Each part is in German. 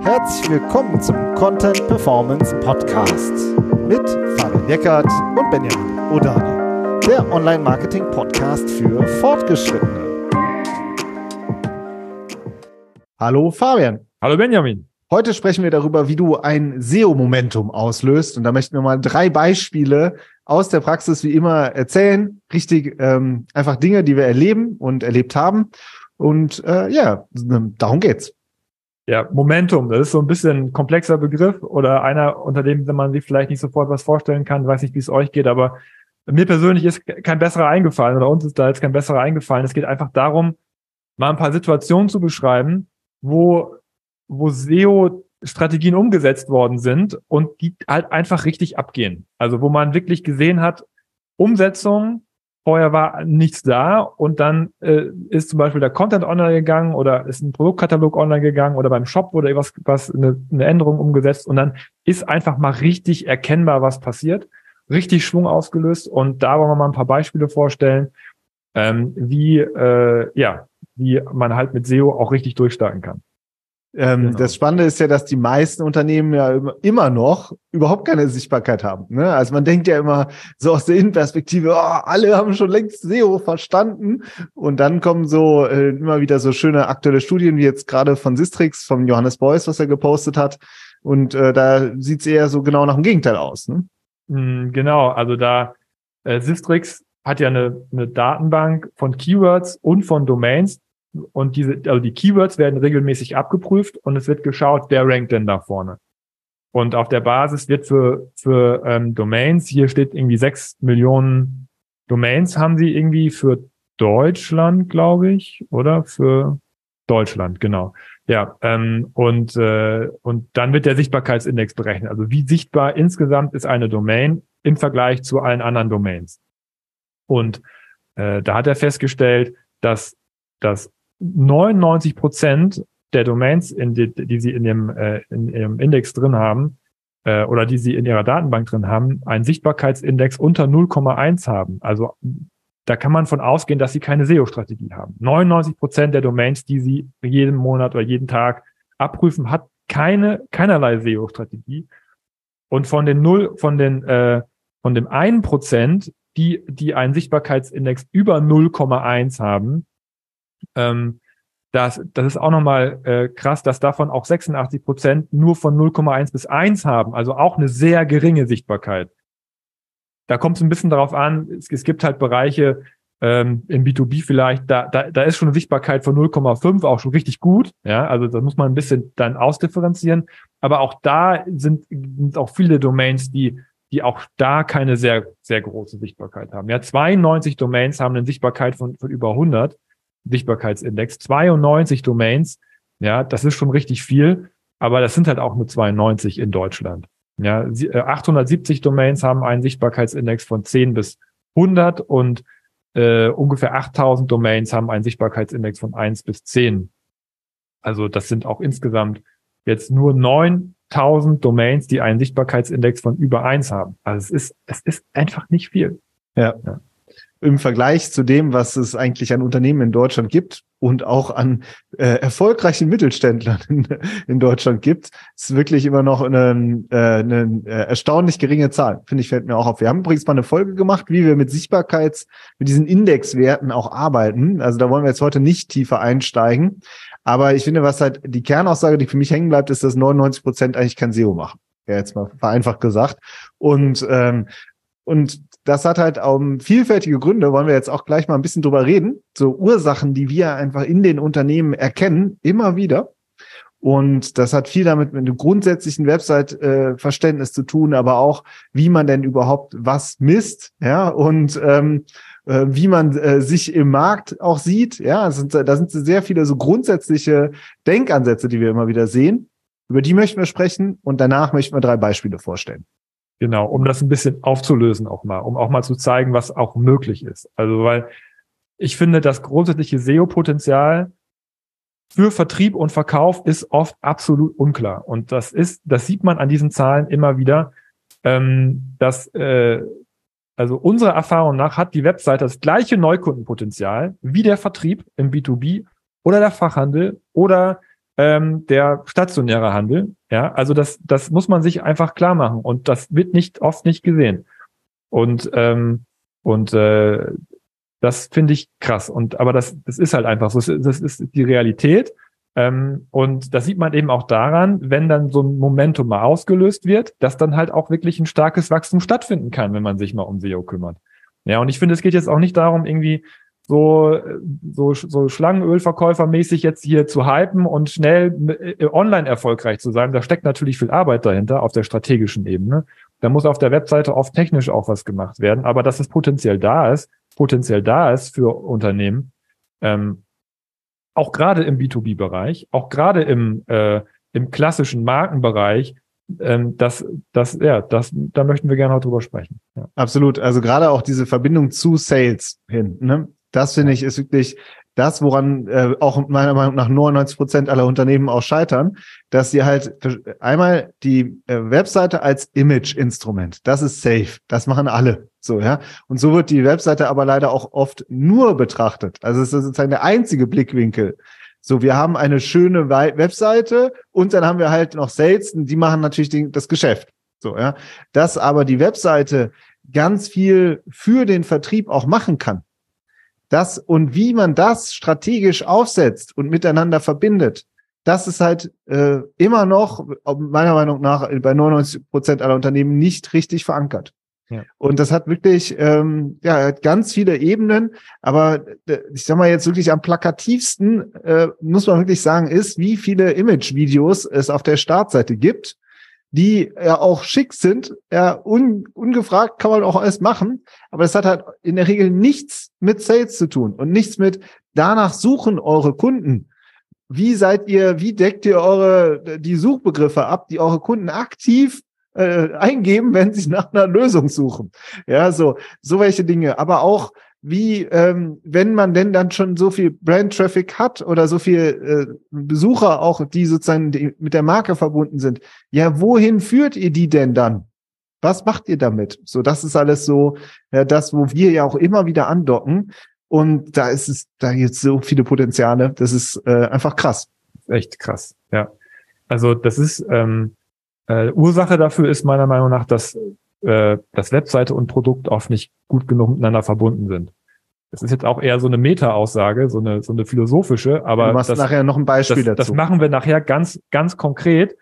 Herzlich willkommen zum Content Performance Podcast mit Fabian Eckert und Benjamin Odani, der Online-Marketing-Podcast für Fortgeschrittene. Hallo Fabian. Hallo Benjamin. Heute sprechen wir darüber, wie du ein SEO-Momentum auslöst. Und da möchten wir mal drei Beispiele aus der Praxis wie immer erzählen. Richtig ähm, einfach Dinge, die wir erleben und erlebt haben. Und äh, ja, darum geht's. Ja, Momentum, das ist so ein bisschen ein komplexer Begriff oder einer, unter dem man sich vielleicht nicht sofort was vorstellen kann. weiß nicht, wie es euch geht, aber mir persönlich ist kein besserer eingefallen oder uns ist da jetzt kein besserer eingefallen. Es geht einfach darum, mal ein paar Situationen zu beschreiben, wo, wo SEO-Strategien umgesetzt worden sind und die halt einfach richtig abgehen. Also wo man wirklich gesehen hat, Umsetzung vorher war nichts da und dann äh, ist zum Beispiel der Content online gegangen oder ist ein Produktkatalog online gegangen oder beim Shop wurde was, was eine, eine Änderung umgesetzt und dann ist einfach mal richtig erkennbar, was passiert, richtig Schwung ausgelöst und da wollen wir mal ein paar Beispiele vorstellen, ähm, wie äh, ja, wie man halt mit SEO auch richtig durchstarten kann. Ähm, genau. Das Spannende ist ja, dass die meisten Unternehmen ja immer noch überhaupt keine Sichtbarkeit haben. Ne? Also man denkt ja immer so aus der Innenperspektive, oh, alle haben schon längst SEO verstanden. Und dann kommen so äh, immer wieder so schöne aktuelle Studien, wie jetzt gerade von Sistrix, von Johannes Beuys, was er gepostet hat. Und äh, da sieht es eher so genau nach dem Gegenteil aus. Ne? Mm, genau, also da äh, Sistrix hat ja eine, eine Datenbank von Keywords und von Domains, und diese, also die Keywords werden regelmäßig abgeprüft und es wird geschaut, wer rankt denn da vorne. Und auf der Basis wird für, für ähm, Domains, hier steht irgendwie sechs Millionen Domains haben sie irgendwie für Deutschland, glaube ich, oder für Deutschland, genau. Ja, ähm, und, äh, und dann wird der Sichtbarkeitsindex berechnet. Also wie sichtbar insgesamt ist eine Domain im Vergleich zu allen anderen Domains. Und äh, da hat er festgestellt, dass, dass 99 Prozent der Domains, in die, die sie in ihrem, äh, in ihrem Index drin haben, äh, oder die sie in ihrer Datenbank drin haben, einen Sichtbarkeitsindex unter 0,1 haben. Also da kann man von ausgehen, dass sie keine SEO-Strategie haben. 99 Prozent der Domains, die sie jeden Monat oder jeden Tag abprüfen, hat keine, keinerlei SEO-Strategie. Und von den null, von den, äh, von dem einen Prozent, die, die einen Sichtbarkeitsindex über 0,1 haben, ähm, das, das ist auch nochmal äh, krass, dass davon auch 86 Prozent nur von 0,1 bis 1 haben, also auch eine sehr geringe Sichtbarkeit. Da kommt es ein bisschen darauf an, es, es gibt halt Bereiche ähm, im B2B vielleicht, da, da, da ist schon eine Sichtbarkeit von 0,5 auch schon richtig gut. Ja, also da muss man ein bisschen dann ausdifferenzieren. Aber auch da sind, sind auch viele Domains, die die auch da keine sehr, sehr große Sichtbarkeit haben. Ja, 92 Domains haben eine Sichtbarkeit von, von über 100. Sichtbarkeitsindex, 92 Domains. Ja, das ist schon richtig viel, aber das sind halt auch nur 92 in Deutschland. Ja, 870 äh, Domains haben einen Sichtbarkeitsindex von 10 bis 100 und äh, ungefähr 8000 Domains haben einen Sichtbarkeitsindex von 1 bis 10. Also das sind auch insgesamt jetzt nur 9000 Domains, die einen Sichtbarkeitsindex von über 1 haben. Also es ist, es ist einfach nicht viel. Ja. ja im Vergleich zu dem, was es eigentlich an Unternehmen in Deutschland gibt und auch an äh, erfolgreichen Mittelständlern in, in, Deutschland gibt, ist wirklich immer noch eine, äh, eine äh, erstaunlich geringe Zahl. Finde ich, fällt mir auch auf. Wir haben übrigens mal eine Folge gemacht, wie wir mit Sichtbarkeits, mit diesen Indexwerten auch arbeiten. Also da wollen wir jetzt heute nicht tiefer einsteigen. Aber ich finde, was halt die Kernaussage, die für mich hängen bleibt, ist, dass 99 Prozent eigentlich kein SEO machen. Ja, jetzt mal vereinfacht gesagt. Und ähm, und das hat halt um, vielfältige Gründe, wollen wir jetzt auch gleich mal ein bisschen drüber reden. So Ursachen, die wir einfach in den Unternehmen erkennen, immer wieder. Und das hat viel damit mit einem grundsätzlichen Website-Verständnis äh, zu tun, aber auch, wie man denn überhaupt was misst, ja, und ähm, äh, wie man äh, sich im Markt auch sieht. Ja, sind, da sind sehr viele so grundsätzliche Denkansätze, die wir immer wieder sehen. Über die möchten wir sprechen und danach möchten wir drei Beispiele vorstellen. Genau, um das ein bisschen aufzulösen auch mal, um auch mal zu zeigen, was auch möglich ist. Also, weil ich finde, das grundsätzliche SEO-Potenzial für Vertrieb und Verkauf ist oft absolut unklar. Und das ist, das sieht man an diesen Zahlen immer wieder, ähm, dass äh, also unserer Erfahrung nach hat die Webseite das gleiche Neukundenpotenzial wie der Vertrieb im B2B oder der Fachhandel oder ähm, der stationäre Handel. Ja, also das, das muss man sich einfach klar machen und das wird nicht oft nicht gesehen. Und ähm, und äh, das finde ich krass. Und aber das, das ist halt einfach so. Das ist die Realität. Ähm, und das sieht man eben auch daran, wenn dann so ein Momentum mal ausgelöst wird, dass dann halt auch wirklich ein starkes Wachstum stattfinden kann, wenn man sich mal um SEO kümmert. Ja, und ich finde, es geht jetzt auch nicht darum, irgendwie so, so, so Schlangenölverkäufermäßig jetzt hier zu hypen und schnell äh, online erfolgreich zu sein. Da steckt natürlich viel Arbeit dahinter auf der strategischen Ebene. Da muss auf der Webseite oft technisch auch was gemacht werden. Aber dass es potenziell da ist, potenziell da ist für Unternehmen, ähm, auch gerade im B2B-Bereich, auch gerade im, äh, im klassischen Markenbereich, ähm, das, das, ja, das, da möchten wir gerne heute drüber sprechen. Ja. Absolut. Also gerade auch diese Verbindung zu Sales hin. Ne? Das finde ich ist wirklich das, woran äh, auch meiner Meinung nach 99 Prozent aller Unternehmen auch scheitern, dass sie halt einmal die äh, Webseite als Image-Instrument, das ist safe, das machen alle so, ja. Und so wird die Webseite aber leider auch oft nur betrachtet. Also es ist sozusagen der einzige Blickwinkel. So, wir haben eine schöne Webseite und dann haben wir halt noch Sales, die machen natürlich den, das Geschäft. So, ja. Dass aber die Webseite ganz viel für den Vertrieb auch machen kann das und wie man das strategisch aufsetzt und miteinander verbindet, das ist halt äh, immer noch, meiner Meinung nach, bei 99 Prozent aller Unternehmen nicht richtig verankert. Ja. Und das hat wirklich, ähm, ja, ganz viele Ebenen. Aber äh, ich sag mal jetzt wirklich am plakativsten, äh, muss man wirklich sagen, ist, wie viele Image-Videos es auf der Startseite gibt die ja auch schick sind, ja, un, ungefragt kann man auch alles machen, aber es hat halt in der Regel nichts mit Sales zu tun und nichts mit danach suchen eure Kunden. Wie seid ihr, wie deckt ihr eure, die Suchbegriffe ab, die eure Kunden aktiv äh, eingeben, wenn sie nach einer Lösung suchen? Ja, so, so welche Dinge. Aber auch, wie, ähm, wenn man denn dann schon so viel Brand-Traffic hat oder so viel äh, Besucher auch, die sozusagen die mit der Marke verbunden sind, ja, wohin führt ihr die denn dann? Was macht ihr damit? So, das ist alles so, ja, das, wo wir ja auch immer wieder andocken. Und da ist es, da gibt so viele Potenziale. Das ist äh, einfach krass. Echt krass, ja. Also das ist ähm, äh, Ursache dafür ist meiner Meinung nach, dass äh, dass Webseite und Produkt oft nicht gut genug miteinander verbunden sind. Das ist jetzt auch eher so eine Meta-Aussage, so eine, so eine philosophische, aber. Du machst das, nachher noch ein Beispiel das, dazu. Das machen wir nachher ganz, ganz konkret.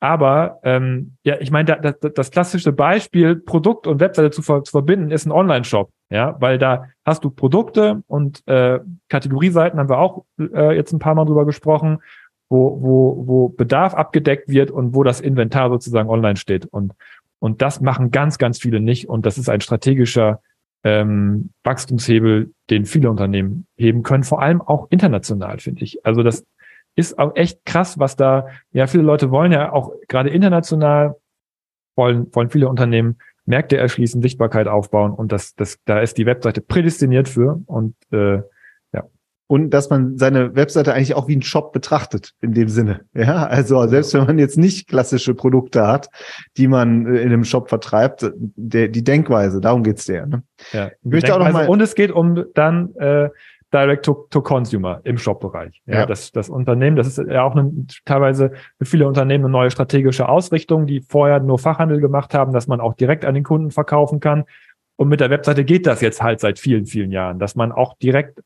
Aber ähm, ja, ich meine, das, das klassische Beispiel, Produkt und Webseite zu, ver zu verbinden, ist ein Online-Shop. Ja, weil da hast du Produkte und äh, Kategorieseiten haben wir auch äh, jetzt ein paar Mal drüber gesprochen, wo, wo, wo Bedarf abgedeckt wird und wo das Inventar sozusagen online steht. Und und das machen ganz, ganz viele nicht. Und das ist ein strategischer ähm, Wachstumshebel, den viele Unternehmen heben können, vor allem auch international, finde ich. Also das ist auch echt krass, was da, ja, viele Leute wollen ja auch gerade international, wollen, wollen viele Unternehmen Märkte erschließen, Sichtbarkeit aufbauen und das, das, da ist die Webseite prädestiniert für und äh, und dass man seine Webseite eigentlich auch wie ein Shop betrachtet in dem Sinne. Ja, also selbst wenn man jetzt nicht klassische Produkte hat, die man äh, in einem Shop vertreibt, der, die Denkweise, darum geht's der. Ne? Ja, ich möchte auch noch mal und es geht um dann äh, Direct to, to Consumer im Shop-Bereich. Ja, ja, Das, das Unternehmen, das ist ja auch eine, teilweise für viele Unternehmen eine neue strategische Ausrichtung, die vorher nur Fachhandel gemacht haben, dass man auch direkt an den Kunden verkaufen kann. Und mit der Webseite geht das jetzt halt seit vielen, vielen Jahren, dass man auch direkt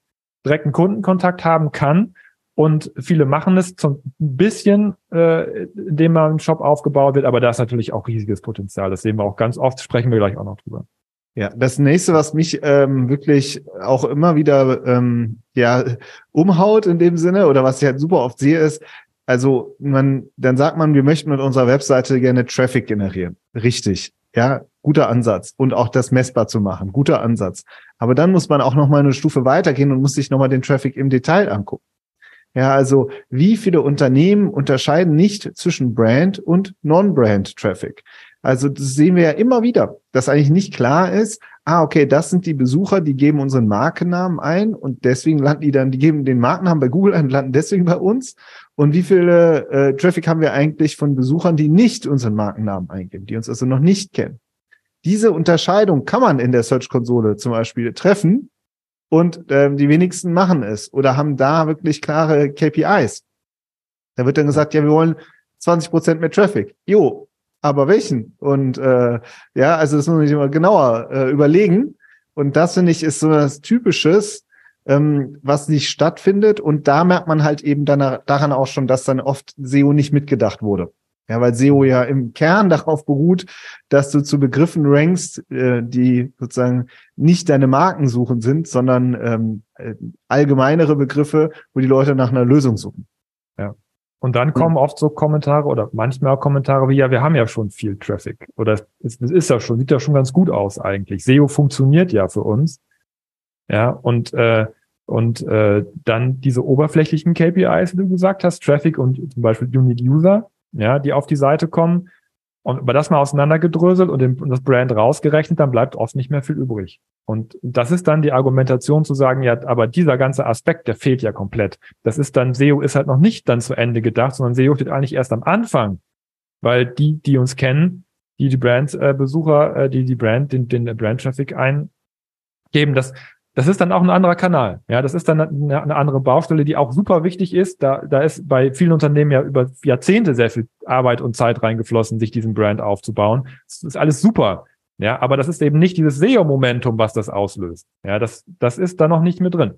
direkten Kundenkontakt haben kann. Und viele machen es zum bisschen, äh, indem man ein Shop aufgebaut wird, aber da ist natürlich auch riesiges Potenzial. Das sehen wir auch ganz oft, sprechen wir gleich auch noch drüber. Ja, das nächste, was mich ähm, wirklich auch immer wieder ähm, ja umhaut in dem Sinne oder was ich halt super oft sehe, ist, also man, dann sagt man, wir möchten mit unserer Webseite gerne Traffic generieren. Richtig. Ja, guter Ansatz. Und auch das messbar zu machen. Guter Ansatz. Aber dann muss man auch noch mal eine Stufe weitergehen und muss sich noch mal den Traffic im Detail angucken. Ja, also wie viele Unternehmen unterscheiden nicht zwischen Brand und Non-Brand Traffic? Also das sehen wir ja immer wieder, dass eigentlich nicht klar ist, ah, okay, das sind die Besucher, die geben unseren Markennamen ein und deswegen landen die dann, die geben den Markennamen bei Google ein und landen deswegen bei uns. Und wie viele äh, Traffic haben wir eigentlich von Besuchern, die nicht unseren Markennamen eingeben, die uns also noch nicht kennen? Diese Unterscheidung kann man in der Search-Konsole zum Beispiel treffen und ähm, die wenigsten machen es oder haben da wirklich klare KPIs. Da wird dann gesagt, ja, wir wollen 20 Prozent mehr Traffic. Jo, aber welchen? Und äh, ja, also das muss man sich immer genauer äh, überlegen. Und das finde ich ist so das Typisches, ähm, was nicht stattfindet. Und da merkt man halt eben dann daran auch schon, dass dann oft SEO nicht mitgedacht wurde. Ja, weil SEO ja im Kern darauf beruht, dass du zu Begriffen rankst, äh, die sozusagen nicht deine Markensuchen sind, sondern ähm, äh, allgemeinere Begriffe, wo die Leute nach einer Lösung suchen. Ja. Und dann kommen oft so Kommentare oder manchmal auch Kommentare wie, ja, wir haben ja schon viel Traffic. Oder es, es ist ja schon, sieht ja schon ganz gut aus eigentlich. SEO funktioniert ja für uns. Ja, und, äh, und äh, dann diese oberflächlichen KPIs, wie du gesagt hast, Traffic und zum Beispiel Unique User, ja, die auf die Seite kommen. Und über das mal auseinandergedröselt und, das Brand rausgerechnet, dann bleibt oft nicht mehr viel übrig. Und das ist dann die Argumentation zu sagen, ja, aber dieser ganze Aspekt, der fehlt ja komplett. Das ist dann, SEO ist halt noch nicht dann zu Ende gedacht, sondern SEO steht eigentlich erst am Anfang. Weil die, die uns kennen, die die Brand-Besucher, äh, die die Brand, den, den Brand-Traffic eingeben, das, das ist dann auch ein anderer Kanal. Ja, das ist dann eine, eine, andere Baustelle, die auch super wichtig ist. Da, da ist bei vielen Unternehmen ja über Jahrzehnte sehr viel Arbeit und Zeit reingeflossen, sich diesen Brand aufzubauen. Das ist alles super. Ja, aber das ist eben nicht dieses SEO-Momentum, was das auslöst. Ja, das, das ist da noch nicht mit drin.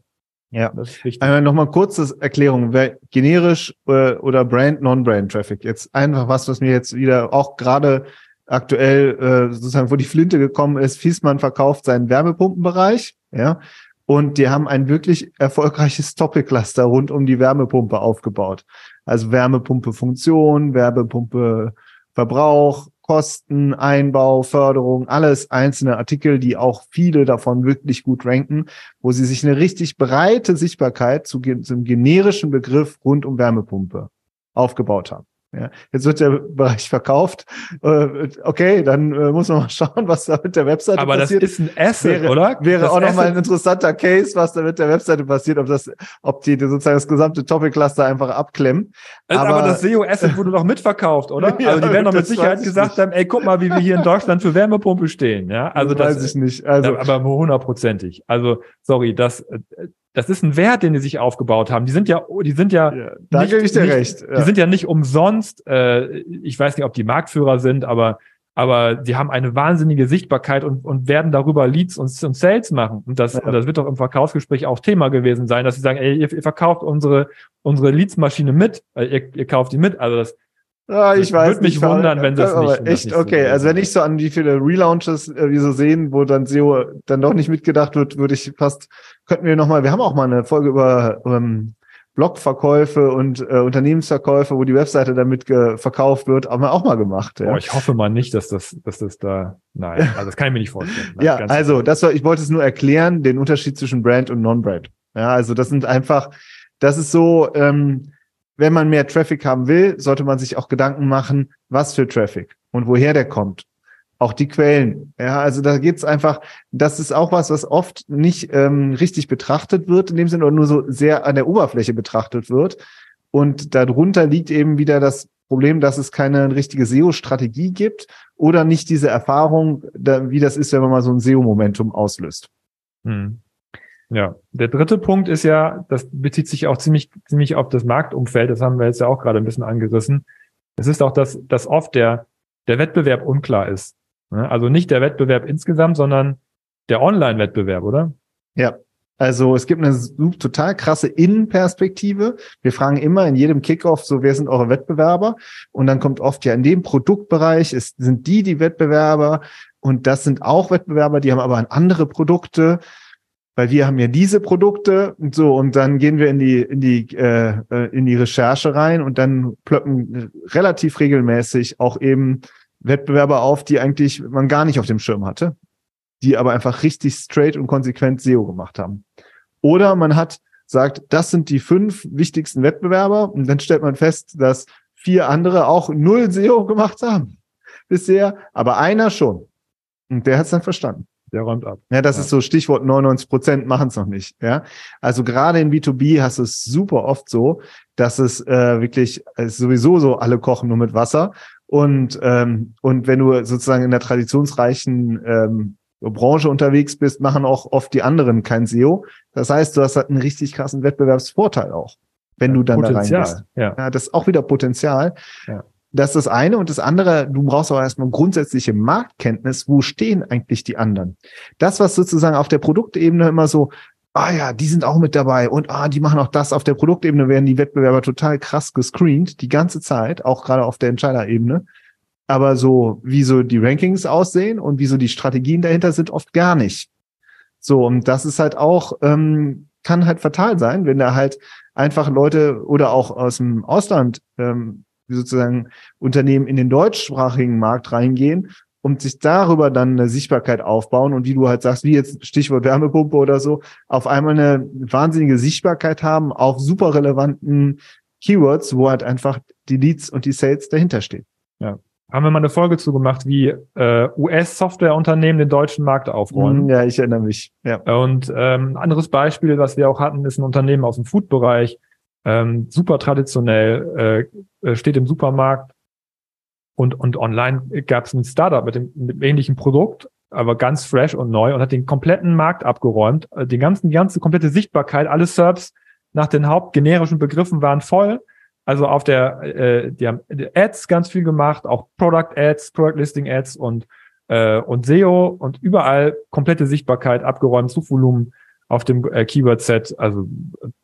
Ja, das ist wichtig. Einmal nochmal kurzes Erklärung. Generisch äh, oder Brand, Non-Brand Traffic. Jetzt einfach was, was mir jetzt wieder auch gerade aktuell äh, sozusagen vor die Flinte gekommen ist. Fiesmann verkauft seinen Wärmepumpenbereich, ja, und die haben ein wirklich erfolgreiches Topic-Cluster rund um die Wärmepumpe aufgebaut. Also Wärmepumpe Funktion, Wärmepumpe Verbrauch, Kosten, Einbau, Förderung, alles einzelne Artikel, die auch viele davon wirklich gut ranken, wo sie sich eine richtig breite Sichtbarkeit zu, zum generischen Begriff rund um Wärmepumpe aufgebaut haben. Ja, jetzt wird der Bereich verkauft. Äh, okay, dann äh, muss man mal schauen, was da mit der Webseite Aber passiert. Aber das ist ein Asset, wäre, oder? Wäre das auch nochmal ein interessanter Case, was da mit der Webseite passiert, ob das, ob die sozusagen das gesamte Topic-Cluster einfach abklemmen. Das aber, aber das SEO-Asset wurde doch mitverkauft, oder? ja, also die werden doch mit Sicherheit gesagt haben, ey, guck mal, wie wir hier in Deutschland für Wärmepumpe stehen. Ja, also das, das weiß ich nicht. Also, aber hundertprozentig. Also, sorry, das, äh, das ist ein Wert, den die sich aufgebaut haben. Die sind ja, die sind ja, ja da gebe ich dir nicht, recht. Ja. Die sind ja nicht umsonst. Äh, ich weiß nicht, ob die Marktführer sind, aber aber sie haben eine wahnsinnige Sichtbarkeit und, und werden darüber Leads und, und Sales machen. Und das, ja. und das wird doch im Verkaufsgespräch auch Thema gewesen sein, dass sie sagen, ey, ihr, ihr verkauft unsere, unsere Leadsmaschine mit, äh, ihr, ihr kauft die mit. Also das, Ah, ich weiß Würde mich wundern, wenn das aber nicht. Echt, nicht okay. So also wenn ich so an wie viele Relaunches äh, wir so sehen, wo dann SEO dann doch nicht mitgedacht wird, würde ich fast, könnten wir nochmal, wir haben auch mal eine Folge über ähm, Blogverkäufe und äh, Unternehmensverkäufe, wo die Webseite damit verkauft wird, haben wir auch mal gemacht. Ja. Oh, ich hoffe mal nicht, dass das, dass das da, nein, also das kann ich mir nicht vorstellen. Nein, ja, also das war, ich wollte es nur erklären, den Unterschied zwischen Brand und Non-Brand. Ja, also das sind einfach, das ist so, ähm, wenn man mehr Traffic haben will, sollte man sich auch Gedanken machen, was für Traffic und woher der kommt. Auch die Quellen. Ja, also da geht's einfach, das ist auch was, was oft nicht ähm, richtig betrachtet wird, in dem Sinne, oder nur so sehr an der Oberfläche betrachtet wird. Und darunter liegt eben wieder das Problem, dass es keine richtige SEO-Strategie gibt oder nicht diese Erfahrung, wie das ist, wenn man mal so ein SEO-Momentum auslöst. Hm. Ja, der dritte Punkt ist ja, das bezieht sich auch ziemlich, ziemlich auf das Marktumfeld. Das haben wir jetzt ja auch gerade ein bisschen angerissen. Es ist auch, dass, dass oft der, der Wettbewerb unklar ist. Also nicht der Wettbewerb insgesamt, sondern der Online-Wettbewerb, oder? Ja. Also es gibt eine total krasse Innenperspektive. Wir fragen immer in jedem Kickoff so, wer sind eure Wettbewerber? Und dann kommt oft ja in dem Produktbereich, ist, sind die die Wettbewerber und das sind auch Wettbewerber, die haben aber andere Produkte weil wir haben ja diese Produkte und so und dann gehen wir in die in die äh, äh, in die Recherche rein und dann plöppen relativ regelmäßig auch eben Wettbewerber auf, die eigentlich man gar nicht auf dem Schirm hatte, die aber einfach richtig straight und konsequent SEO gemacht haben. Oder man hat sagt, das sind die fünf wichtigsten Wettbewerber und dann stellt man fest, dass vier andere auch null SEO gemacht haben bisher, aber einer schon. Und der hat es dann verstanden der räumt ab. Ja, das ja. ist so Stichwort 99 Prozent machen es noch nicht. Ja, also gerade in B2B hast du es super oft so, dass es äh, wirklich es sowieso so alle kochen nur mit Wasser und ähm, und wenn du sozusagen in der traditionsreichen ähm, Branche unterwegs bist, machen auch oft die anderen kein SEO. Das heißt, du hast halt einen richtig krassen Wettbewerbsvorteil auch, wenn ja, du dann Potenzial, da reingehst. Ja. ja, das ist auch wieder Potenzial. Ja. Das ist das eine. Und das andere, du brauchst auch erstmal grundsätzliche Marktkenntnis. Wo stehen eigentlich die anderen? Das, was sozusagen auf der Produktebene immer so, ah ja, die sind auch mit dabei und ah, die machen auch das. Auf der Produktebene werden die Wettbewerber total krass gescreent, die ganze Zeit, auch gerade auf der Entscheiderebene. Aber so, wie so die Rankings aussehen und wie so die Strategien dahinter sind, oft gar nicht. So, und das ist halt auch, ähm, kann halt fatal sein, wenn da halt einfach Leute oder auch aus dem Ausland ähm, sozusagen Unternehmen in den deutschsprachigen Markt reingehen und sich darüber dann eine Sichtbarkeit aufbauen und wie du halt sagst, wie jetzt Stichwort Wärmepumpe oder so, auf einmal eine wahnsinnige Sichtbarkeit haben auf super relevanten Keywords, wo halt einfach die Leads und die Sales dahinter stehen. Ja. Haben wir mal eine Folge zu gemacht, wie äh, US-Softwareunternehmen den deutschen Markt aufrollen. Ja, ich erinnere mich. Ja. Und ähm, ein anderes Beispiel, was wir auch hatten, ist ein Unternehmen aus dem Food-Bereich, ähm, super traditionell, äh, äh, steht im Supermarkt. Und, und online gab es ein Startup mit dem, mit ähnlichen Produkt, aber ganz fresh und neu und hat den kompletten Markt abgeräumt, äh, den ganzen, die ganze komplette Sichtbarkeit, alle Serbs nach den hauptgenerischen Begriffen waren voll. Also auf der, äh, die haben Ads ganz viel gemacht, auch Product Ads, Product Listing Ads und äh, und SEO und überall komplette Sichtbarkeit abgeräumt, Suchvolumen auf dem äh, Keyword Set, also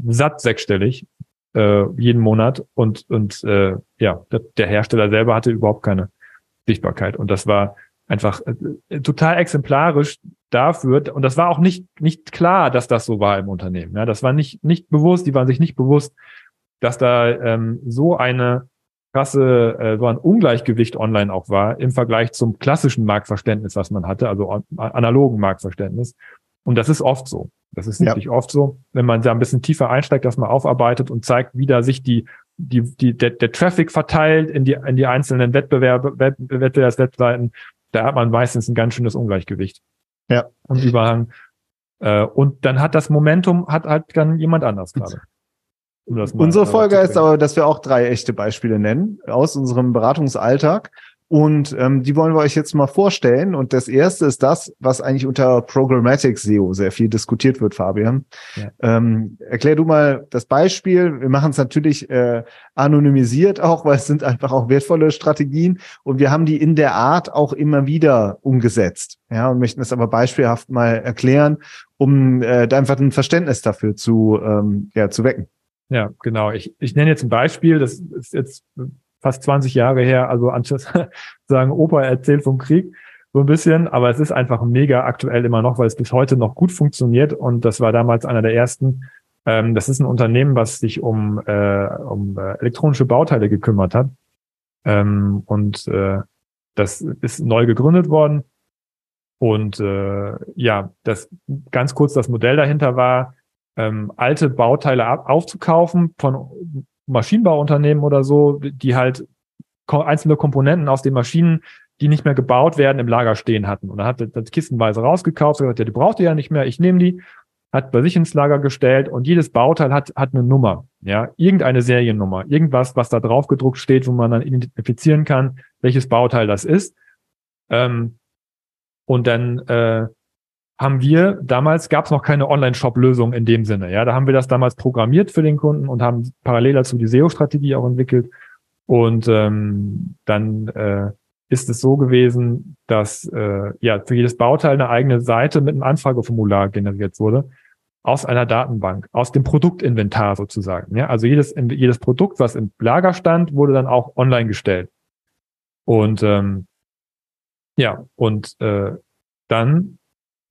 satt sechsstellig äh, jeden Monat und und äh, ja, der, Hersteller selber hatte überhaupt keine Sichtbarkeit und das war einfach äh, total exemplarisch dafür und das war auch nicht nicht klar, dass das so war im Unternehmen. Ja, das war nicht nicht bewusst, die waren sich nicht bewusst, dass da ähm, so eine krasse äh, so ein Ungleichgewicht online auch war im Vergleich zum klassischen Marktverständnis, was man hatte, also analogen Marktverständnis. Und das ist oft so. Das ist ja. oft so, wenn man da ein bisschen tiefer einsteigt, dass man aufarbeitet und zeigt, wie da sich die, die, die, der, der Traffic verteilt in die, in die einzelnen Wettbewerbe, Web, Wettbewerbswebseiten. Da hat man meistens ein ganz schönes Ungleichgewicht. Ja. Und Überhang. Äh, und dann hat das Momentum, hat halt dann jemand anders gerade. Um Unsere Folge ist aber, dass wir auch drei echte Beispiele nennen aus unserem Beratungsalltag. Und ähm, die wollen wir euch jetzt mal vorstellen. Und das erste ist das, was eigentlich unter Programmatic SEO sehr viel diskutiert wird, Fabian. Ja. Ähm, erklär du mal das Beispiel. Wir machen es natürlich äh, anonymisiert auch, weil es sind einfach auch wertvolle Strategien. Und wir haben die in der Art auch immer wieder umgesetzt. Ja, und möchten es aber beispielhaft mal erklären, um äh, einfach ein Verständnis dafür zu, ähm, ja, zu wecken. Ja, genau. Ich, ich nenne jetzt ein Beispiel. Das ist jetzt fast 20 Jahre her, also anstatt sagen, Opa erzählt vom Krieg, so ein bisschen, aber es ist einfach mega aktuell immer noch, weil es bis heute noch gut funktioniert. Und das war damals einer der ersten. Ähm, das ist ein Unternehmen, was sich um, äh, um äh, elektronische Bauteile gekümmert hat. Ähm, und äh, das ist neu gegründet worden. Und äh, ja, das ganz kurz das Modell dahinter war, ähm, alte Bauteile aufzukaufen von Maschinenbauunternehmen oder so, die halt einzelne Komponenten aus den Maschinen, die nicht mehr gebaut werden, im Lager stehen hatten. Und dann hat er das kistenweise rausgekauft, gesagt, ja, die braucht ihr ja nicht mehr, ich nehme die, hat bei sich ins Lager gestellt und jedes Bauteil hat, hat eine Nummer, ja, irgendeine Seriennummer, irgendwas, was da drauf gedruckt steht, wo man dann identifizieren kann, welches Bauteil das ist. Ähm, und dann äh, haben wir, damals gab es noch keine Online-Shop-Lösung in dem Sinne. Ja, da haben wir das damals programmiert für den Kunden und haben parallel dazu die SEO-Strategie auch entwickelt. Und ähm, dann äh, ist es so gewesen, dass äh, ja für jedes Bauteil eine eigene Seite mit einem Anfrageformular generiert wurde aus einer Datenbank, aus dem Produktinventar sozusagen. Ja, also jedes jedes Produkt, was im Lager stand, wurde dann auch online gestellt. Und ähm, ja, und äh, dann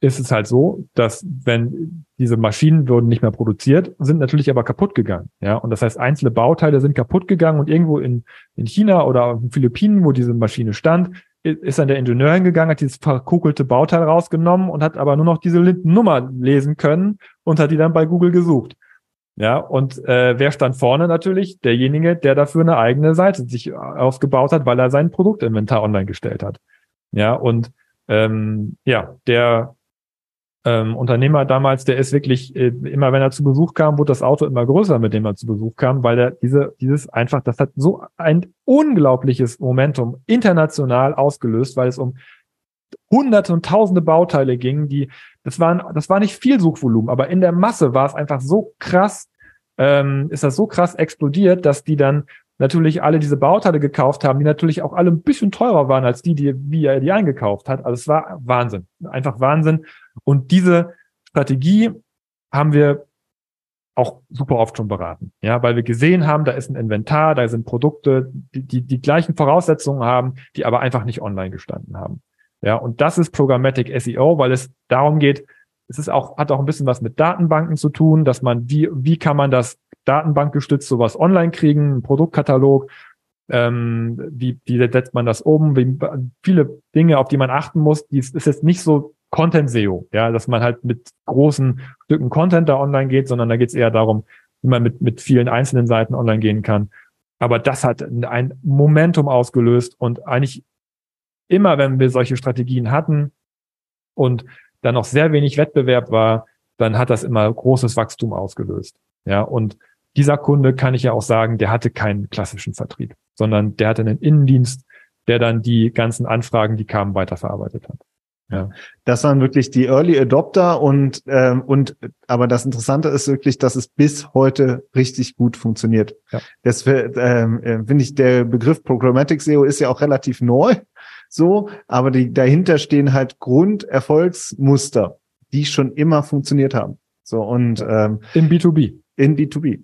ist es halt so, dass wenn diese Maschinen wurden nicht mehr produziert, sind natürlich aber kaputt gegangen. Ja, und das heißt, einzelne Bauteile sind kaputt gegangen und irgendwo in, in China oder auf den Philippinen, wo diese Maschine stand, ist dann der Ingenieur hingegangen, hat dieses verkugelte Bauteil rausgenommen und hat aber nur noch diese Nummer lesen können und hat die dann bei Google gesucht. Ja, und äh, wer stand vorne natürlich? Derjenige, der dafür eine eigene Seite sich aufgebaut hat, weil er sein Produktinventar online gestellt hat. Ja, und ähm, ja, der ähm, Unternehmer damals, der ist wirklich, äh, immer wenn er zu Besuch kam, wurde das Auto immer größer, mit dem er zu Besuch kam, weil er diese, dieses einfach, das hat so ein unglaubliches Momentum international ausgelöst, weil es um hunderte und tausende Bauteile ging, die, das waren, das war nicht viel Suchvolumen, aber in der Masse war es einfach so krass, ähm, ist das so krass explodiert, dass die dann natürlich alle diese Bauteile gekauft haben, die natürlich auch alle ein bisschen teurer waren als die, die, wie er die eingekauft hat. Also es war Wahnsinn. Einfach Wahnsinn. Und diese Strategie haben wir auch super oft schon beraten. Ja, weil wir gesehen haben, da ist ein Inventar, da sind Produkte, die, die die gleichen Voraussetzungen haben, die aber einfach nicht online gestanden haben. Ja, und das ist Programmatic SEO, weil es darum geht, es ist auch, hat auch ein bisschen was mit Datenbanken zu tun, dass man, wie, wie kann man das datenbankgestützt sowas online kriegen, ein Produktkatalog, ähm, wie, wie setzt man das um, wie, viele Dinge, auf die man achten muss, die ist jetzt nicht so Content SEO, ja, dass man halt mit großen Stücken Content da online geht, sondern da geht es eher darum, wie man mit, mit vielen einzelnen Seiten online gehen kann. Aber das hat ein Momentum ausgelöst und eigentlich immer, wenn wir solche Strategien hatten und dann noch sehr wenig Wettbewerb war, dann hat das immer großes Wachstum ausgelöst. Ja, und dieser Kunde kann ich ja auch sagen, der hatte keinen klassischen Vertrieb, sondern der hatte einen Innendienst, der dann die ganzen Anfragen, die kamen, weiterverarbeitet hat. Ja. Das waren wirklich die Early Adopter und ähm, und aber das Interessante ist wirklich, dass es bis heute richtig gut funktioniert. Ja. Das ähm, äh, finde ich der Begriff Programmatic SEO ist ja auch relativ neu, so, aber die dahinter stehen halt Grunderfolgsmuster, die schon immer funktioniert haben. So und ähm, in B2B. In B2B.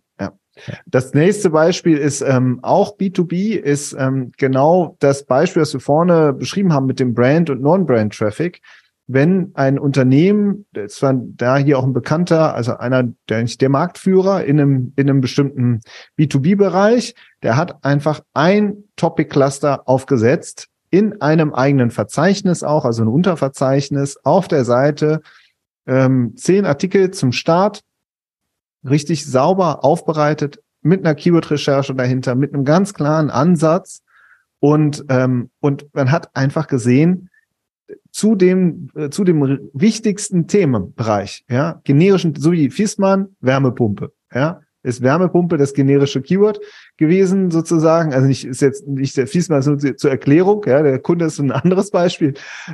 Das nächste Beispiel ist ähm, auch B2B, ist ähm, genau das Beispiel, das wir vorne beschrieben haben mit dem Brand- und Non-Brand-Traffic. Wenn ein Unternehmen, das war da hier auch ein Bekannter, also einer, der nicht der Marktführer in einem, in einem bestimmten B2B-Bereich, der hat einfach ein Topic-Cluster aufgesetzt in einem eigenen Verzeichnis auch, also ein Unterverzeichnis auf der Seite, ähm, zehn Artikel zum Start, richtig sauber aufbereitet, mit einer Keyword-Recherche dahinter, mit einem ganz klaren Ansatz. Und, ähm, und man hat einfach gesehen, zu dem, äh, zu dem wichtigsten Themenbereich, ja, generischen, so wie Fiesmann, Wärmepumpe, ja, ist Wärmepumpe das generische Keyword gewesen, sozusagen. Also nicht, ist jetzt nicht der Fiesmann nur zur Erklärung, ja, der Kunde ist ein anderes Beispiel.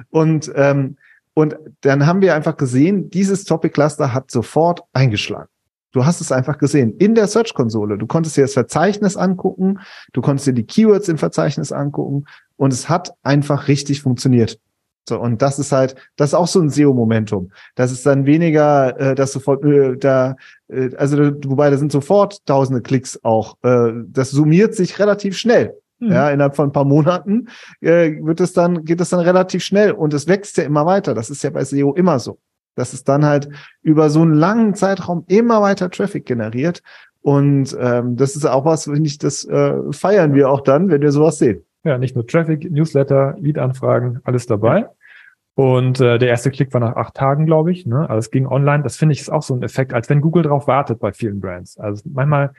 Und, ähm, und dann haben wir einfach gesehen, dieses Topic Cluster hat sofort eingeschlagen. Du hast es einfach gesehen in der Search-Konsole. Du konntest dir das Verzeichnis angucken, du konntest dir die Keywords im Verzeichnis angucken und es hat einfach richtig funktioniert. So, und das ist halt, das ist auch so ein SEO-Momentum. Das ist dann weniger, äh, dass sofort äh, da, äh, also wobei da sind sofort tausende Klicks auch. Äh, das summiert sich relativ schnell. Mhm. Ja, innerhalb von ein paar Monaten äh, wird es dann, geht es dann relativ schnell und es wächst ja immer weiter. Das ist ja bei SEO immer so dass es dann halt über so einen langen Zeitraum immer weiter Traffic generiert. Und ähm, das ist auch was, wenn ich das äh, feiern wir auch dann, wenn wir sowas sehen. Ja, nicht nur Traffic, Newsletter, Lead-Anfragen, alles dabei. Und äh, der erste Klick war nach acht Tagen, glaube ich. Ne? Also es ging online. Das finde ich ist auch so ein Effekt, als wenn Google drauf wartet bei vielen Brands. Also manchmal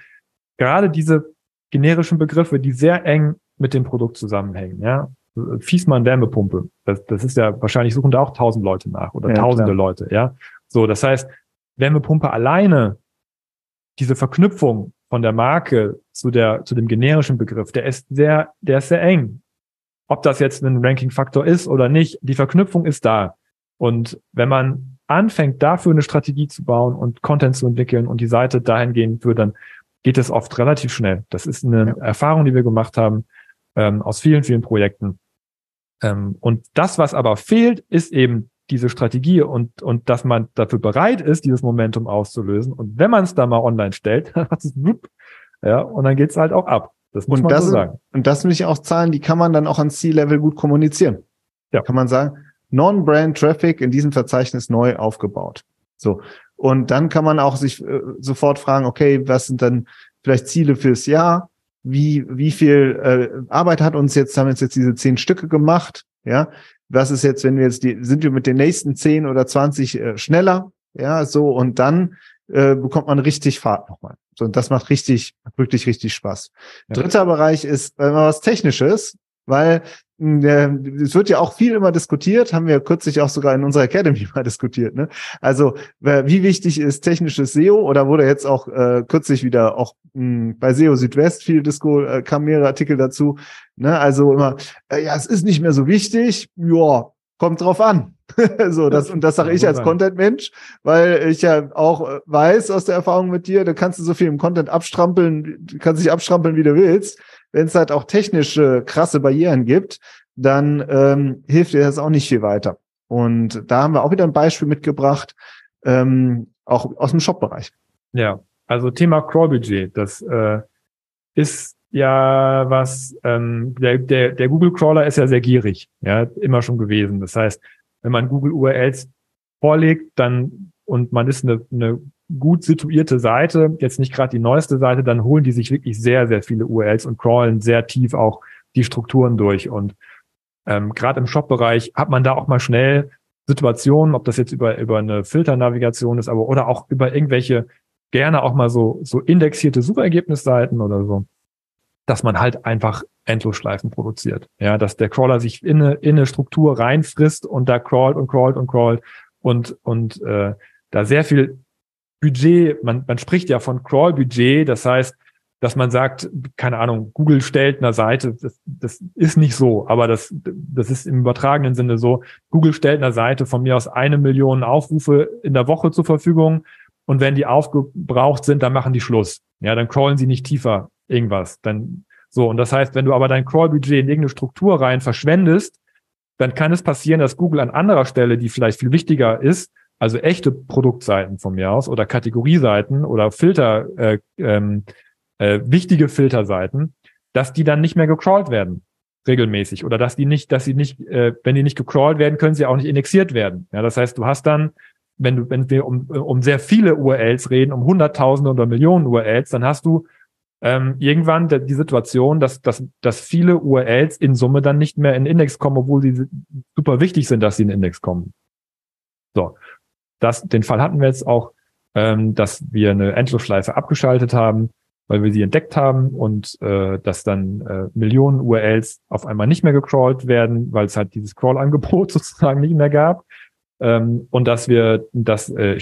gerade diese generischen Begriffe, die sehr eng mit dem Produkt zusammenhängen. Ja, Fiesmann Wärmepumpe. Das, das ist ja wahrscheinlich suchen da auch tausend Leute nach oder ja, tausende klar. Leute, ja. So, das heißt, Wärmepumpe alleine, diese Verknüpfung von der Marke zu der, zu dem generischen Begriff, der ist sehr, der ist sehr eng. Ob das jetzt ein Ranking-Faktor ist oder nicht, die Verknüpfung ist da. Und wenn man anfängt, dafür eine Strategie zu bauen und Content zu entwickeln und die Seite dahingehend führt, dann geht es oft relativ schnell. Das ist eine ja. Erfahrung, die wir gemacht haben ähm, aus vielen, vielen Projekten. Ähm, und das, was aber fehlt, ist eben diese Strategie und, und dass man dafür bereit ist, dieses Momentum auszulösen. Und wenn man es da mal online stellt, dann hat es ja, und dann geht's halt auch ab. Das muss und man das, so sagen. Und das sind ich auch Zahlen, die kann man dann auch an C-Level gut kommunizieren. Ja. Kann man sagen, Non-Brand Traffic in diesem Verzeichnis neu aufgebaut. So. Und dann kann man auch sich äh, sofort fragen, okay, was sind dann vielleicht Ziele fürs Jahr? Wie, wie viel äh, Arbeit hat uns jetzt, haben wir jetzt diese zehn Stücke gemacht, ja. Was ist jetzt, wenn wir jetzt die, sind wir mit den nächsten zehn oder zwanzig äh, schneller, ja, so, und dann äh, bekommt man richtig Fahrt nochmal. So, und das macht richtig, wirklich richtig Spaß. Ja. Dritter Bereich ist äh, was Technisches, weil es wird ja auch viel immer diskutiert, haben wir kürzlich auch sogar in unserer Academy mal diskutiert. Ne? Also wie wichtig ist technisches SEO oder wurde jetzt auch äh, kürzlich wieder auch mh, bei SEO Südwest viel Disco, äh, kam mehrere Artikel dazu. Ne? Also immer, äh, ja, es ist nicht mehr so wichtig. Ja, kommt drauf an. so, das, und das sage ich als Content-Mensch, weil ich ja auch äh, weiß aus der Erfahrung mit dir, da kannst du so viel im Content abstrampeln, du kannst dich abstrampeln, wie du willst. Wenn es halt auch technische krasse Barrieren gibt, dann ähm, hilft dir das auch nicht viel weiter. Und da haben wir auch wieder ein Beispiel mitgebracht, ähm, auch aus dem Shop-Bereich. Ja, also Thema Crawl-Budget, das äh, ist ja was, ähm, der, der, der Google-Crawler ist ja sehr gierig, ja, immer schon gewesen. Das heißt, wenn man Google URLs vorlegt, dann und man ist eine, eine gut situierte Seite, jetzt nicht gerade die neueste Seite, dann holen die sich wirklich sehr, sehr viele URLs und crawlen sehr tief auch die Strukturen durch. Und ähm, gerade im Shop-Bereich hat man da auch mal schnell Situationen, ob das jetzt über, über eine Filternavigation ist, aber oder auch über irgendwelche gerne auch mal so, so indexierte Suchergebnisseiten oder so dass man halt einfach Endlosschleifen produziert. Ja, dass der Crawler sich in eine, in eine Struktur reinfrisst und da crawlt und crawlt und crawlt und, und äh, da sehr viel Budget, man, man spricht ja von Crawl-Budget, das heißt, dass man sagt, keine Ahnung, Google stellt einer Seite, das, das ist nicht so, aber das, das ist im übertragenen Sinne so, Google stellt einer Seite von mir aus eine Million Aufrufe in der Woche zur Verfügung und wenn die aufgebraucht sind, dann machen die Schluss. Ja, dann crawlen sie nicht tiefer irgendwas. Dann so, und das heißt, wenn du aber dein Crawl-Budget in irgendeine Struktur rein verschwendest, dann kann es passieren, dass Google an anderer Stelle, die vielleicht viel wichtiger ist, also echte Produktseiten von mir aus oder Kategorieseiten oder Filter, äh, ähm, äh, wichtige Filterseiten, dass die dann nicht mehr gecrawlt werden regelmäßig oder dass die nicht, dass sie nicht, äh, wenn die nicht gecrawlt werden, können sie auch nicht indexiert werden. Ja, das heißt, du hast dann, wenn du, wenn wir um, um sehr viele URLs reden, um Hunderttausende oder Millionen URLs, dann hast du ähm, irgendwann die Situation, dass, dass, dass viele URLs in Summe dann nicht mehr in Index kommen, obwohl sie super wichtig sind, dass sie in Index kommen. So, das, den Fall hatten wir jetzt auch, ähm, dass wir eine Endlosschleife abgeschaltet haben, weil wir sie entdeckt haben und äh, dass dann äh, Millionen URLs auf einmal nicht mehr gecrawlt werden, weil es halt dieses Crawl-Angebot sozusagen nicht mehr gab. Ähm, und dass wir, dass äh,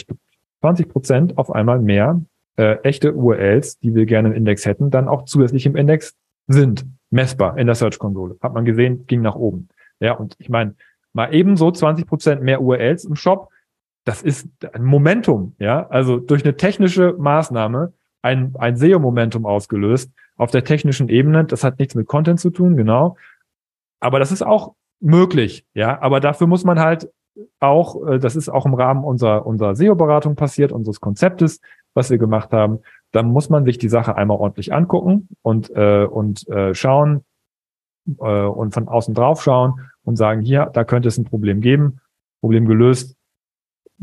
20 Prozent auf einmal mehr äh, echte URLs, die wir gerne im Index hätten, dann auch zusätzlich im Index sind, messbar in der Search-Konsole. Hat man gesehen, ging nach oben. Ja, und ich meine, mal ebenso 20 Prozent mehr URLs im Shop, das ist ein Momentum, ja, also durch eine technische Maßnahme ein, ein SEO-Momentum ausgelöst auf der technischen Ebene. Das hat nichts mit Content zu tun, genau. Aber das ist auch möglich, ja. Aber dafür muss man halt auch, äh, das ist auch im Rahmen unserer, unserer SEO-Beratung passiert, unseres Konzeptes, was wir gemacht haben, dann muss man sich die Sache einmal ordentlich angucken und, äh, und äh, schauen äh, und von außen drauf schauen und sagen, hier, da könnte es ein Problem geben, Problem gelöst,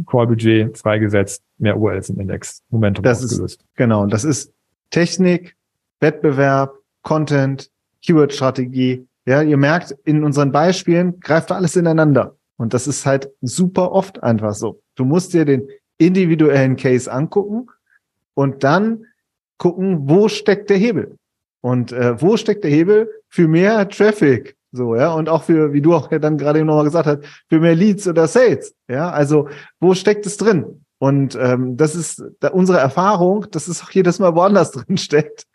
Crawl-Budget freigesetzt, mehr URLs im Index, Momentum das ausgelöst. Ist, genau, das ist Technik, Wettbewerb, Content, Keyword-Strategie. Ja, ihr merkt, in unseren Beispielen greift alles ineinander. Und das ist halt super oft einfach so. Du musst dir den individuellen Case angucken und dann gucken, wo steckt der Hebel? Und äh, wo steckt der Hebel für mehr Traffic? So, ja, und auch für, wie du auch dann gerade nochmal gesagt hast, für mehr Leads oder Sales. Ja, also wo steckt es drin? Und ähm, das ist da unsere Erfahrung, dass es auch jedes Mal woanders drin steckt.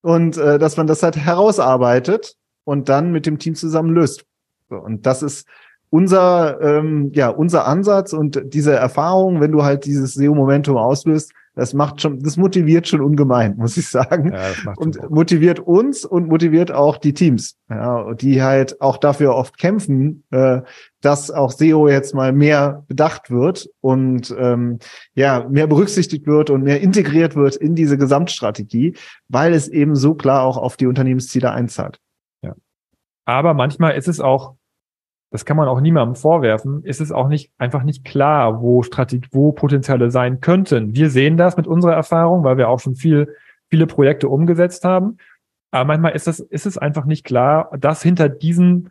Und äh, dass man das halt herausarbeitet und dann mit dem Team zusammen löst. So, und das ist unser, ähm, ja, unser Ansatz und diese Erfahrung, wenn du halt dieses SEO-Momentum auslöst, das macht schon, das motiviert schon ungemein, muss ich sagen. Ja, und motiviert uns und motiviert auch die Teams, ja, die halt auch dafür oft kämpfen, äh, dass auch SEO jetzt mal mehr bedacht wird und ähm, ja mehr berücksichtigt wird und mehr integriert wird in diese Gesamtstrategie, weil es eben so klar auch auf die Unternehmensziele einzahlt. Ja. Aber manchmal ist es auch das kann man auch niemandem vorwerfen, ist es auch nicht einfach nicht klar, wo Strategie, wo Potenziale sein könnten. Wir sehen das mit unserer Erfahrung, weil wir auch schon viel, viele Projekte umgesetzt haben. Aber manchmal ist das, ist es einfach nicht klar, dass hinter diesem,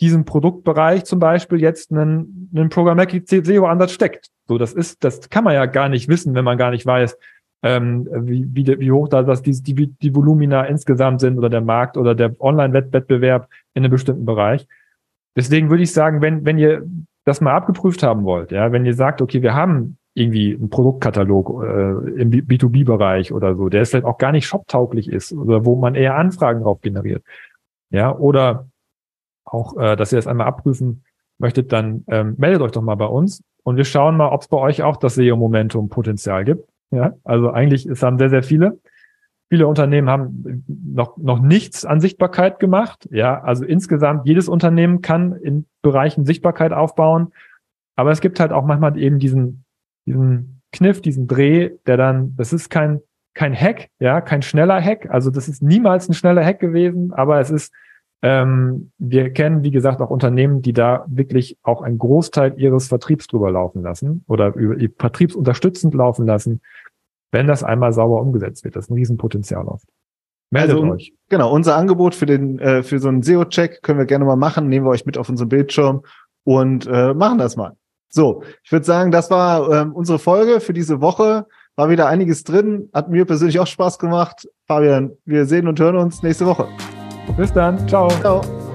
diesem Produktbereich zum Beispiel jetzt ein, ein Programmatic SEO-Ansatz steckt. So, das ist, das kann man ja gar nicht wissen, wenn man gar nicht weiß, ähm, wie, wie, wie hoch da das, die, die, die Volumina insgesamt sind oder der Markt oder der Online-Wettbewerb in einem bestimmten Bereich. Deswegen würde ich sagen, wenn, wenn ihr das mal abgeprüft haben wollt, ja, wenn ihr sagt, okay, wir haben irgendwie einen Produktkatalog äh, im B2B-Bereich oder so, der vielleicht auch gar nicht shoptauglich ist oder wo man eher Anfragen drauf generiert, ja, oder auch, äh, dass ihr das einmal abprüfen, möchtet, dann ähm, meldet euch doch mal bei uns und wir schauen mal, ob es bei euch auch das SEO-Momentum-Potenzial gibt. Ja, also eigentlich, es haben sehr, sehr viele. Viele Unternehmen haben noch, noch nichts an Sichtbarkeit gemacht. Ja, also insgesamt jedes Unternehmen kann in Bereichen Sichtbarkeit aufbauen. Aber es gibt halt auch manchmal eben diesen, diesen Kniff, diesen Dreh, der dann, das ist kein, kein Hack, ja, kein schneller Hack. Also das ist niemals ein schneller Hack gewesen, aber es ist, ähm, wir kennen, wie gesagt, auch Unternehmen, die da wirklich auch einen Großteil ihres Vertriebs drüber laufen lassen oder über vertriebsunterstützend laufen lassen, wenn das einmal sauber umgesetzt wird. Das ist ein Riesenpotenzial oft. Meldet also, euch. Genau, unser Angebot für den äh, für so einen SEO-Check können wir gerne mal machen. Nehmen wir euch mit auf unseren Bildschirm und äh, machen das mal. So, ich würde sagen, das war ähm, unsere Folge für diese Woche. War wieder einiges drin. Hat mir persönlich auch Spaß gemacht. Fabian, wir sehen und hören uns nächste Woche. Bis dann. Ciao. Ciao.